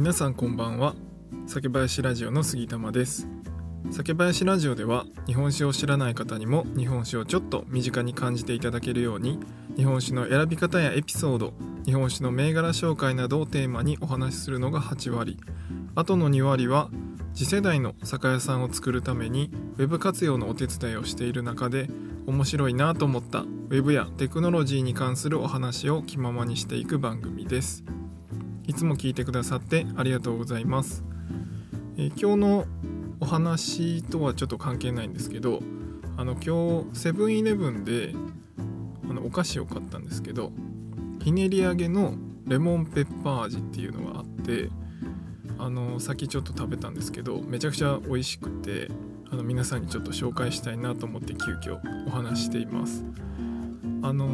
皆さんこんばんは。酒林ラジオの杉玉です。酒林ラジオでは日本酒を知らない方にも日本酒をちょっと身近に感じていただけるように日本酒の選び方やエピソード日本酒の銘柄紹介などをテーマにお話しするのが8割。あとの2割は次世代の酒屋さんを作るために Web 活用のお手伝いをしている中で面白いなと思った Web やテクノロジーに関するお話を気ままにしていく番組です。いつも聞いてくださってありがとうございます、えー、今日のお話とはちょっと関係ないんですけどあの今日セブンイレブンであのお菓子を買ったんですけどひねり揚げのレモンペッパー味っていうのがあってあのさっきちょっと食べたんですけどめちゃくちゃ美味しくてあの皆さんにちょっと紹介したいなと思って急遽お話しています。あの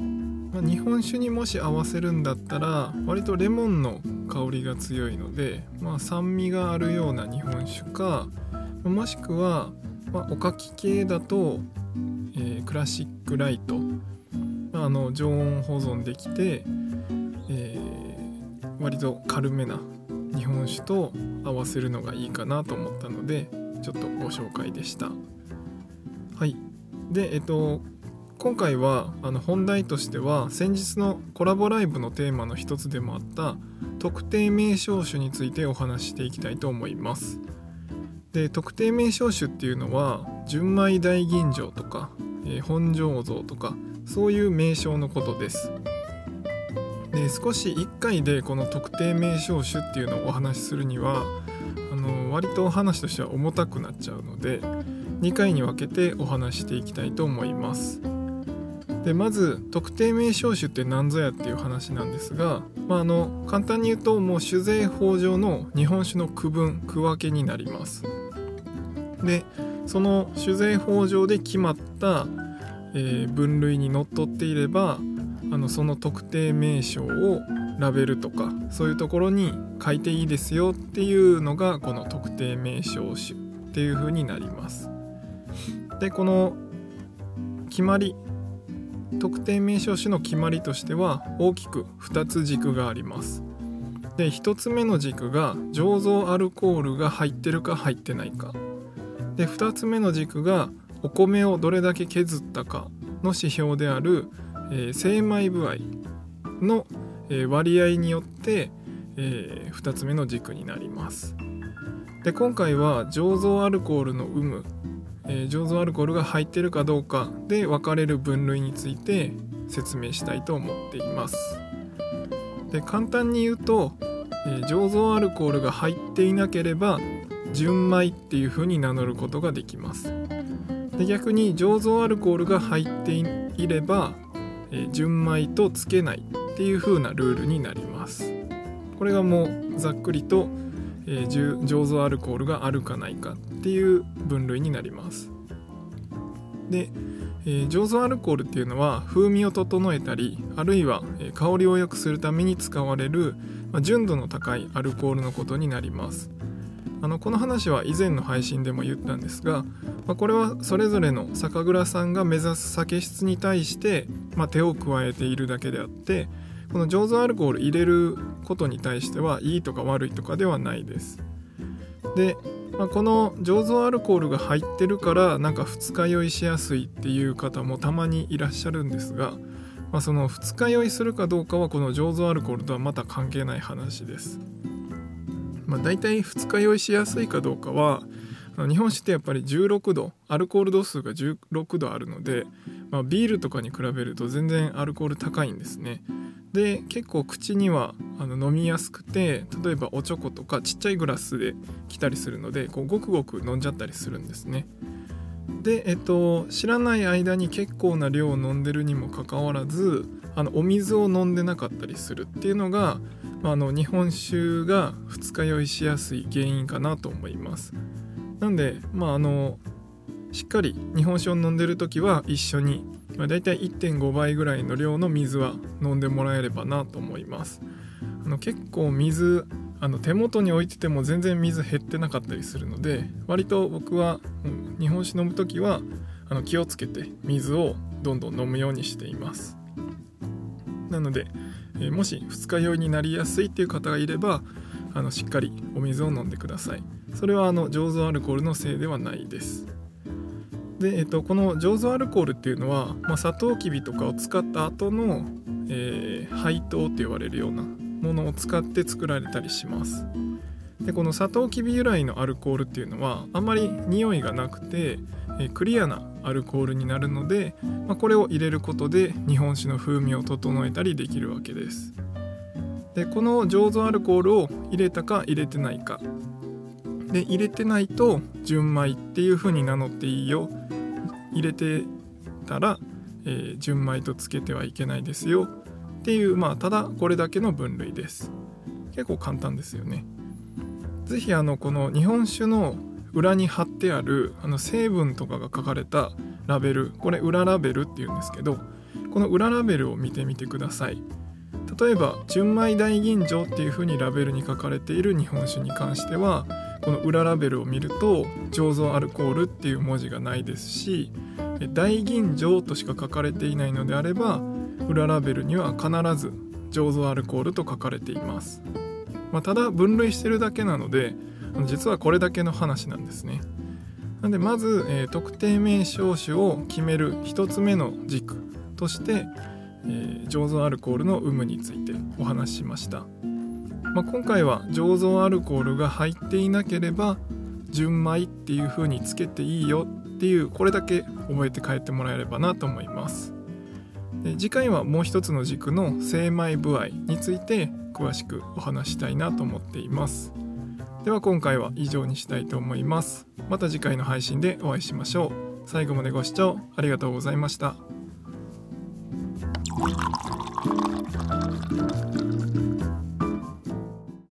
ーまあ、日本酒にもし合わせるんだったら割とレモンの香りが強いので、まあ、酸味があるような日本酒かもしくは、まあ、おかき系だと、えー、クラシックライト、まあ、あの常温保存できて、えー、割と軽めな日本酒と合わせるのがいいかなと思ったのでちょっとご紹介でした。はい。でえっと今回はあの本題としては先日のコラボライブのテーマの一つでもあった特定名称種についてお話ししていきたいと思いますで特定名称種っていうのは純米大吟醸とか、えー、本醸造とかそういう名称のことですで少し1回でこの特定名称種っていうのをお話しするにはあの割と話としては重たくなっちゃうので2回に分けてお話していきたいと思います。でまず特定名称種って何ぞやっていう話なんですが、まあ、あの簡単に言うともう酒税法上の日本酒の区分区分けになります。でその酒税法上で決まった、えー、分類にのっとっていればあのその特定名称をラベルとかそういうところに書いていいですよっていうのがこの特定名称種っていう風になります。でこの決まり特定名称種の決まりとしては大きく2つ軸があります。で1つ目の軸が醸造アルコールが入ってるか入ってないか。で2つ目の軸がお米をどれだけ削ったかの指標である、えー、精米部合の、えー、割合によって、えー、2つ目の軸になります。で今回は醸造アルコールの有無えー、醸造アルコールが入ってるかどうかで分かれる分類について説明したいと思っています。で簡単に言うと、えー、醸造アルコールが入っていなければ純米っていう風に名乗ることができます。で逆に醸造アルコールが入っていれば、えー、純米とつけないっていう風なルールになります。これがもうざっくりとえー、醸造アルコールがあるかないかっていう分類になります。で、えー、醸造アルコールっていうのは風味を整えたりあるいは香りを良くするために使われる、まあ、純度の高いアルコールのことになります。あのこの話は以前の配信でも言ったんですが、まあ、これはそれぞれの酒蔵さんが目指す酒質に対して、まあ、手を加えているだけであってこの醸造アルコール入れることに対してはいいとか悪いとかではないです。で、まあ、この醸造アルコールが入ってるからなんか二日酔いしやすいっていう方もたまにいらっしゃるんですが、まあ、その二日酔いするかどうかはこの醸造アルコールとはまた関係ない話です。まあ、大体二日酔いしやすいかどうかは日本酒ってやっぱり16度アルコール度数が16度あるので、まあ、ビールとかに比べると全然アルコール高いんですね。で結構口にはあの飲みやすくて例えばおちょことかちっちゃいグラスで来たりするのでこうごくごく飲んじゃったりするんですね。でえっと知らない間に結構な量を飲んでるにもかかわらずあのお水を飲んでなかったりするっていうのが、まあ、の日本酒が二日酔いしやすい原因かなと思います。なんでまああのしっかり日本酒を飲んでる時は一緒にまあ、大体1.5倍ぐらいの量の水は飲んでもらえればなと思います。あの結構水あの手元に置いてても全然水減ってなかったりするので割と僕は、日本酒飲む時はあの気をつけて水をどんどん飲むようにしています。なので、え、もし二日酔いになりやすいっていう方がいればあのしっかりお水を飲んでください。それはあの醸造アルコールのせいではないです。で、えっと、この醸造アルコールっていうのは、まあ、サトウキビとかを使った後の、えー、配糖って言われるようなものを使って作られたりします。でこのサトウキビ由来のアルコールっていうのはあんまり匂いがなくて、えー、クリアなアルコールになるので、まあ、これを入れることで日本酒の風味を整えたりできるわけです。でこの醸造アルコールを入れたか入れてないかで入れてないと純米っていう風に名乗っていいよ。入れてたら、えー、純米とつけてはいけないですよ。っていうまあただこれだけの分類です。結構簡単ですよね。是非あのこの日本酒の裏に貼ってあるあの成分とかが書かれたラベルこれ裏ラベルっていうんですけどこの裏ラベルを見てみてください。例えば純米大吟醸っていう風にラベルに書かれている日本酒に関してはこの裏ラベルを見ると醸造アルコールっていう文字がないですし大吟醸としか書かれていないのであれば裏ラベルには必ず醸造アルコールと書かれています、まあ、ただ分類してるだけなので実はこれだけの話なんですね。なんでまず、えー、特定名称種を決める1つ目の軸として、えー、醸造アルコールの有無についてお話ししました。まあ、今回は醸造アルコールが入っていなければ純米っていう風につけていいよっていうこれだけ覚えて帰ってもらえればなと思います。で次回はもう一つの軸の精米部合について詳しくお話したいなと思っています。では今回は以上にしたいと思います。また次回の配信でお会いしましょう。最後までご視聴ありがとうございました。